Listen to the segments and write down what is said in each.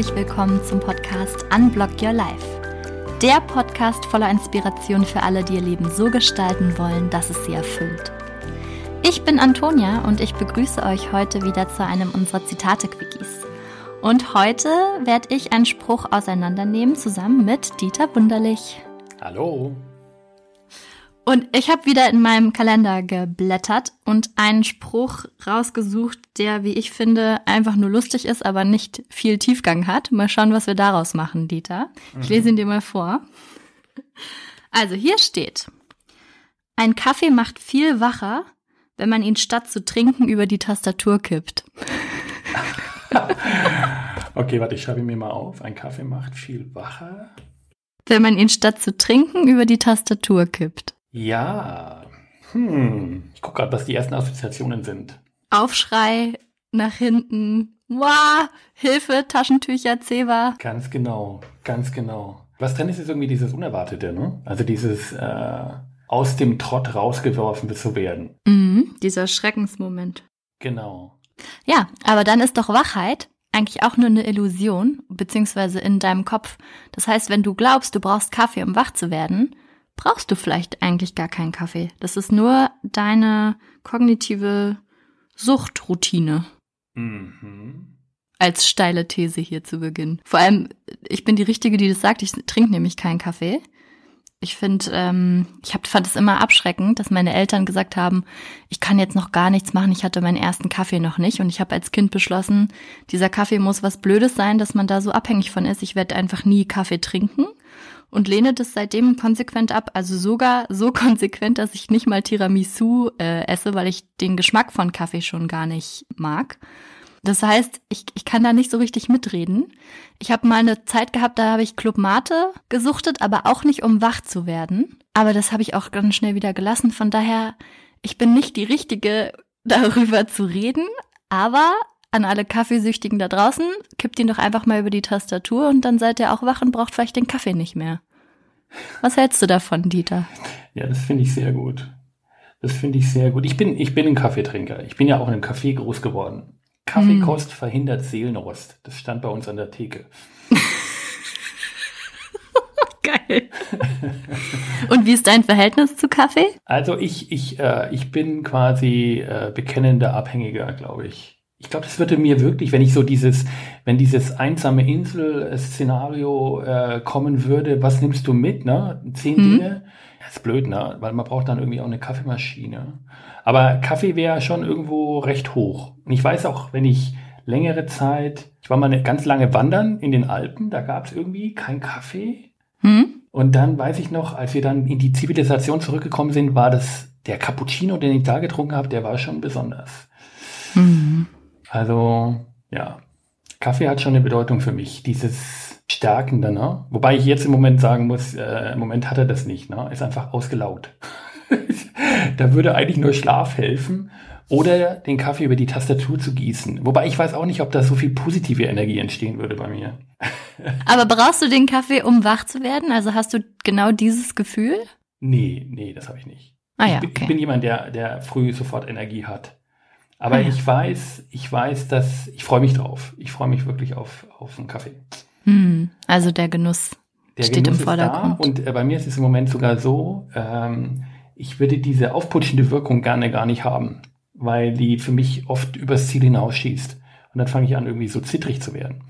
Herzlich willkommen zum Podcast Unblock Your Life. Der Podcast voller Inspiration für alle, die ihr Leben so gestalten wollen, dass es sie erfüllt. Ich bin Antonia und ich begrüße euch heute wieder zu einem unserer Zitate-Quickies. Und heute werde ich einen Spruch auseinandernehmen zusammen mit Dieter Wunderlich. Hallo. Und ich habe wieder in meinem Kalender geblättert und einen Spruch rausgesucht, der, wie ich finde, einfach nur lustig ist, aber nicht viel Tiefgang hat. Mal schauen, was wir daraus machen, Dieter. Ich lese ihn dir mal vor. Also hier steht, ein Kaffee macht viel wacher, wenn man ihn statt zu trinken über die Tastatur kippt. okay, warte, ich schreibe mir mal auf. Ein Kaffee macht viel wacher. Wenn man ihn statt zu trinken über die Tastatur kippt. Ja. Hm. Ich gucke gerade, was die ersten Assoziationen sind. Aufschrei nach hinten. Wow, Hilfe, Taschentücher, Zewa. Ganz genau, ganz genau. Was drin ist, ist irgendwie dieses Unerwartete, ne? Also dieses äh, aus dem Trott rausgeworfen zu werden. Mhm, dieser Schreckensmoment. Genau. Ja, aber dann ist doch Wachheit eigentlich auch nur eine Illusion, beziehungsweise in deinem Kopf. Das heißt, wenn du glaubst, du brauchst Kaffee, um wach zu werden, brauchst du vielleicht eigentlich gar keinen Kaffee. Das ist nur deine kognitive Suchtroutine. Mhm. Als steile These hier zu Beginn. Vor allem, ich bin die Richtige, die das sagt, ich trinke nämlich keinen Kaffee. Ich finde, ähm, ich hab, fand es immer abschreckend, dass meine Eltern gesagt haben, ich kann jetzt noch gar nichts machen, ich hatte meinen ersten Kaffee noch nicht und ich habe als Kind beschlossen, dieser Kaffee muss was Blödes sein, dass man da so abhängig von ist. Ich werde einfach nie Kaffee trinken und lehne das seitdem konsequent ab. Also sogar so konsequent, dass ich nicht mal Tiramisu äh, esse, weil ich den Geschmack von Kaffee schon gar nicht mag. Das heißt, ich, ich kann da nicht so richtig mitreden. Ich habe mal eine Zeit gehabt, da habe ich Club Mate gesuchtet, aber auch nicht, um wach zu werden. Aber das habe ich auch ganz schnell wieder gelassen. Von daher, ich bin nicht die Richtige, darüber zu reden. Aber an alle Kaffeesüchtigen da draußen, kippt ihn doch einfach mal über die Tastatur und dann seid ihr auch wach und braucht vielleicht den Kaffee nicht mehr. Was hältst du davon, Dieter? Ja, das finde ich sehr gut. Das finde ich sehr gut. Ich bin, ich bin ein Kaffeetrinker. Ich bin ja auch in einem Café groß geworden. Kaffeekost mm. verhindert Seelenrost. Das stand bei uns an der Theke. Geil. Und wie ist dein Verhältnis zu Kaffee? Also ich, ich, äh, ich bin quasi äh, bekennender Abhängiger, glaube ich. Ich glaube, das würde mir wirklich, wenn ich so dieses, wenn dieses einsame Insel-Szenario äh, kommen würde, was nimmst du mit, ne? Zehn mhm. Dinge. Das ist blöd, ne? Weil man braucht dann irgendwie auch eine Kaffeemaschine. Aber Kaffee wäre schon irgendwo recht hoch. Und ich weiß auch, wenn ich längere Zeit, ich war mal eine, ganz lange wandern in den Alpen, da gab es irgendwie kein Kaffee. Mhm. Und dann weiß ich noch, als wir dann in die Zivilisation zurückgekommen sind, war das der Cappuccino, den ich da getrunken habe, der war schon besonders. Mhm. Also, ja, Kaffee hat schon eine Bedeutung für mich. Dieses Stärkende, ne? Wobei ich jetzt im Moment sagen muss, äh, im Moment hat er das nicht, ne? Ist einfach ausgelaugt. da würde eigentlich nur Schlaf helfen oder den Kaffee über die Tastatur zu gießen. Wobei ich weiß auch nicht, ob da so viel positive Energie entstehen würde bei mir. Aber brauchst du den Kaffee, um wach zu werden? Also hast du genau dieses Gefühl? Nee, nee, das habe ich nicht. Ah, ja, ich, bin, okay. ich bin jemand, der, der früh sofort Energie hat. Aber ah, ja. ich weiß, ich weiß, dass ich freue mich drauf. Ich freue mich wirklich auf, auf einen Kaffee. Hm, also der Genuss der steht Genuss im Vordergrund. und äh, bei mir ist es im Moment sogar so, ähm, ich würde diese aufputschende Wirkung gerne gar nicht haben, weil die für mich oft übers Ziel hinausschießt. Und dann fange ich an, irgendwie so zittrig zu werden.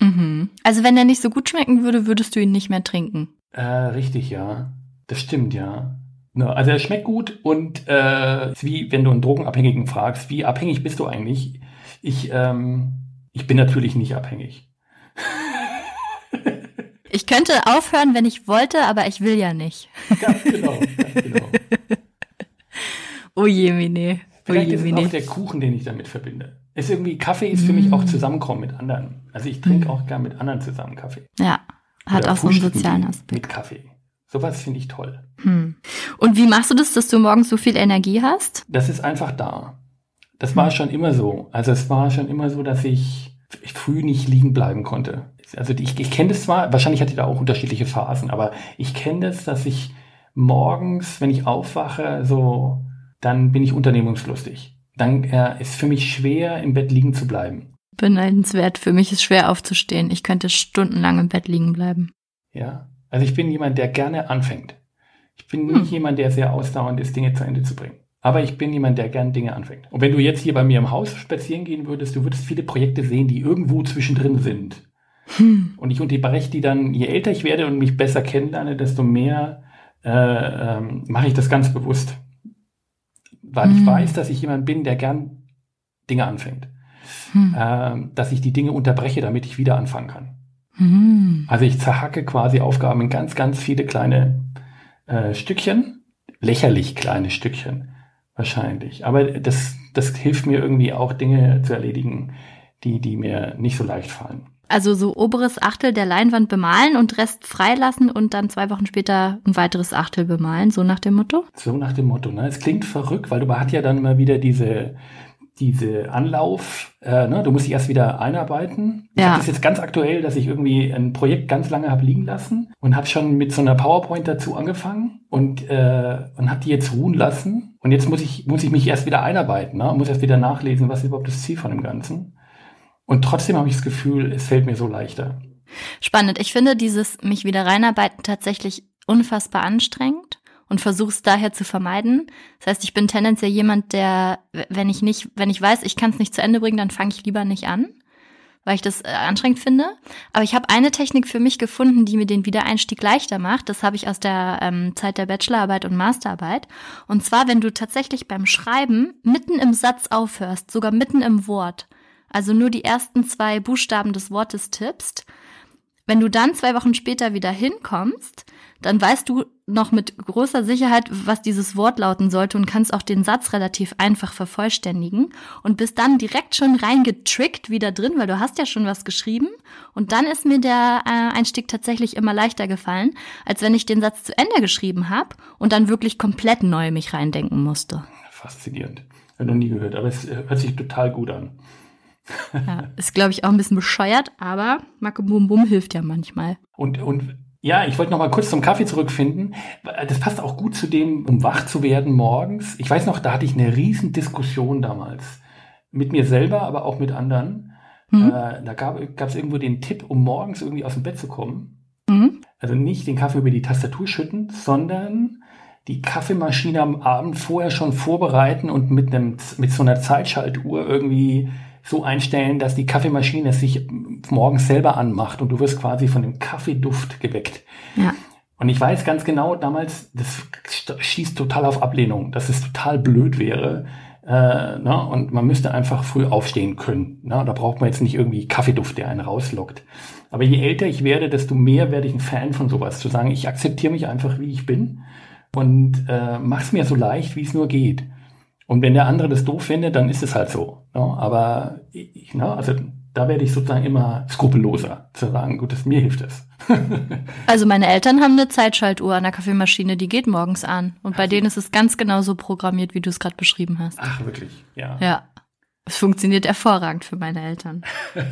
Mhm. Also wenn der nicht so gut schmecken würde, würdest du ihn nicht mehr trinken. Äh, richtig, ja. Das stimmt, ja. Ne, also er schmeckt gut und äh, wie wenn du einen Drogenabhängigen fragst, wie abhängig bist du eigentlich? Ich, ähm, ich bin natürlich nicht abhängig. Ich könnte aufhören, wenn ich wollte, aber ich will ja nicht. Ganz genau, ganz genau. oh je, Mine. Oh Vielleicht ist es auch der Kuchen, den ich damit verbinde. Ist irgendwie, Kaffee ist für mm. mich auch mm. Zusammenkommen mit anderen. Also ich trinke mm. auch gern mit anderen zusammen Kaffee. Ja, hat Oder auch so einen sozialen Aspekt. Mit Kaffee. Sowas finde ich toll. Hm. Und wie machst du das, dass du morgens so viel Energie hast? Das ist einfach da. Das war schon immer so. Also es war schon immer so, dass ich früh nicht liegen bleiben konnte. Also ich, ich kenne das zwar, wahrscheinlich hatte ich da auch unterschiedliche Phasen, aber ich kenne das, dass ich morgens, wenn ich aufwache, so, dann bin ich unternehmungslustig. Dann äh, ist für mich schwer, im Bett liegen zu bleiben. Beneidenswert. Für mich ist schwer aufzustehen. Ich könnte stundenlang im Bett liegen bleiben. Ja, also ich bin jemand, der gerne anfängt. Ich bin hm. nicht jemand, der sehr ausdauernd ist, Dinge zu Ende zu bringen. Aber ich bin jemand, der gerne Dinge anfängt. Und wenn du jetzt hier bei mir im Haus spazieren gehen würdest, du würdest viele Projekte sehen, die irgendwo zwischendrin sind. Hm. Und ich unterbreche die dann, je älter ich werde und mich besser kennenlerne, desto mehr äh, ähm, mache ich das ganz bewusst. Weil hm. ich weiß, dass ich jemand bin, der gern Dinge anfängt. Hm. Äh, dass ich die Dinge unterbreche, damit ich wieder anfangen kann. Hm. Also ich zerhacke quasi Aufgaben in ganz, ganz viele kleine äh, Stückchen. Lächerlich kleine Stückchen. Wahrscheinlich. Aber das, das hilft mir irgendwie auch, Dinge zu erledigen, die, die mir nicht so leicht fallen. Also so oberes Achtel der Leinwand bemalen und Rest freilassen und dann zwei Wochen später ein weiteres Achtel bemalen, so nach dem Motto? So nach dem Motto, ne? Es klingt verrückt, weil du hat ja dann mal wieder diese, diese Anlauf, äh, ne? du musst dich erst wieder einarbeiten. Ja. Ich habe das jetzt ganz aktuell, dass ich irgendwie ein Projekt ganz lange habe liegen lassen und habe schon mit so einer PowerPoint dazu angefangen und, äh, und habe die jetzt ruhen lassen. Und jetzt muss ich, muss ich mich erst wieder einarbeiten, ne? muss erst wieder nachlesen, was ist überhaupt das Ziel von dem Ganzen. Und trotzdem habe ich das Gefühl, es fällt mir so leichter. Spannend. Ich finde dieses mich wieder reinarbeiten tatsächlich unfassbar anstrengend und versuche es daher zu vermeiden. Das heißt, ich bin tendenziell jemand, der, wenn ich nicht, wenn ich weiß, ich kann es nicht zu Ende bringen, dann fange ich lieber nicht an, weil ich das äh, anstrengend finde. Aber ich habe eine Technik für mich gefunden, die mir den Wiedereinstieg leichter macht. Das habe ich aus der ähm, Zeit der Bachelorarbeit und Masterarbeit. Und zwar, wenn du tatsächlich beim Schreiben mitten im Satz aufhörst, sogar mitten im Wort also nur die ersten zwei Buchstaben des Wortes tippst, wenn du dann zwei Wochen später wieder hinkommst, dann weißt du noch mit großer Sicherheit, was dieses Wort lauten sollte und kannst auch den Satz relativ einfach vervollständigen und bist dann direkt schon reingetrickt wieder drin, weil du hast ja schon was geschrieben. Und dann ist mir der äh, Einstieg tatsächlich immer leichter gefallen, als wenn ich den Satz zu Ende geschrieben habe und dann wirklich komplett neu mich reindenken musste. Faszinierend. Habe noch nie gehört, aber es hört sich total gut an. Ja, ist, glaube ich, auch ein bisschen bescheuert, aber Macke Bum Bum hilft ja manchmal. Und, und ja, ich wollte noch mal kurz zum Kaffee zurückfinden. Das passt auch gut zu dem, um wach zu werden morgens. Ich weiß noch, da hatte ich eine riesen Diskussion damals. Mit mir selber, aber auch mit anderen. Mhm. Äh, da gab es irgendwo den Tipp, um morgens irgendwie aus dem Bett zu kommen. Mhm. Also nicht den Kaffee über die Tastatur schütten, sondern die Kaffeemaschine am Abend vorher schon vorbereiten und mit einem mit so einer Zeitschaltuhr irgendwie so einstellen, dass die Kaffeemaschine sich morgens selber anmacht und du wirst quasi von dem Kaffeeduft geweckt. Ja. Und ich weiß ganz genau, damals, das schießt total auf Ablehnung, dass es total blöd wäre. Äh, ne? Und man müsste einfach früh aufstehen können. Ne? Da braucht man jetzt nicht irgendwie Kaffeeduft, der einen rauslockt. Aber je älter ich werde, desto mehr werde ich ein Fan von sowas. Zu sagen, ich akzeptiere mich einfach, wie ich bin und äh, mach's mir so leicht, wie es nur geht. Und wenn der andere das doof findet, dann ist es halt so. Ne? Aber ich, ne, also da werde ich sozusagen immer skrupelloser zu sagen, gut, das, mir hilft es. also meine Eltern haben eine Zeitschaltuhr an der Kaffeemaschine, die geht morgens an. Und bei denen ist es ganz genauso programmiert, wie du es gerade beschrieben hast. Ach, wirklich? Ja. Ja. Es funktioniert hervorragend für meine Eltern.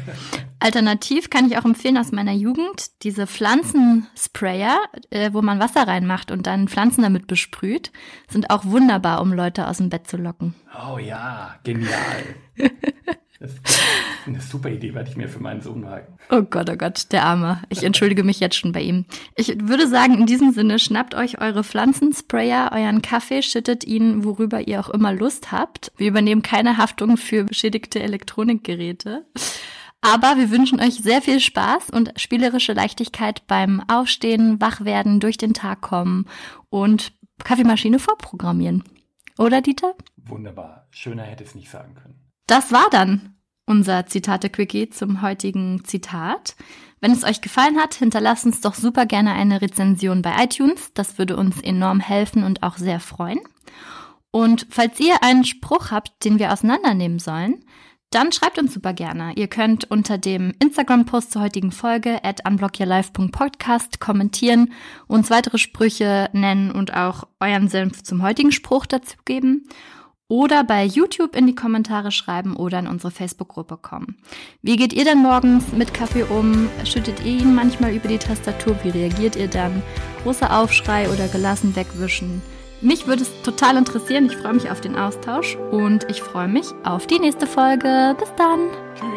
Alternativ kann ich auch empfehlen aus meiner Jugend diese Pflanzensprayer, äh, wo man Wasser reinmacht und dann Pflanzen damit besprüht, sind auch wunderbar, um Leute aus dem Bett zu locken. Oh ja, genial. Das ist eine super Idee, werde ich mir für meinen Sohn merken. Oh Gott, oh Gott, der Arme. Ich entschuldige mich jetzt schon bei ihm. Ich würde sagen, in diesem Sinne, schnappt euch eure Pflanzensprayer, euren Kaffee, schüttet ihn, worüber ihr auch immer Lust habt. Wir übernehmen keine Haftung für beschädigte Elektronikgeräte. Aber wir wünschen euch sehr viel Spaß und spielerische Leichtigkeit beim Aufstehen, Wachwerden, durch den Tag kommen und Kaffeemaschine vorprogrammieren. Oder, Dieter? Wunderbar. Schöner hätte es nicht sagen können. Das war dann unser Zitate-Quickie zum heutigen Zitat. Wenn es euch gefallen hat, hinterlasst uns doch super gerne eine Rezension bei iTunes. Das würde uns enorm helfen und auch sehr freuen. Und falls ihr einen Spruch habt, den wir auseinandernehmen sollen, dann schreibt uns super gerne. Ihr könnt unter dem Instagram-Post zur heutigen Folge at unblockyourlife.podcast kommentieren, uns weitere Sprüche nennen und auch euren Senf zum heutigen Spruch dazu geben oder bei YouTube in die Kommentare schreiben oder in unsere Facebook-Gruppe kommen. Wie geht ihr denn morgens mit Kaffee um? Schüttet ihr ihn manchmal über die Tastatur? Wie reagiert ihr dann? Großer Aufschrei oder gelassen wegwischen? Mich würde es total interessieren. Ich freue mich auf den Austausch und ich freue mich auf die nächste Folge. Bis dann.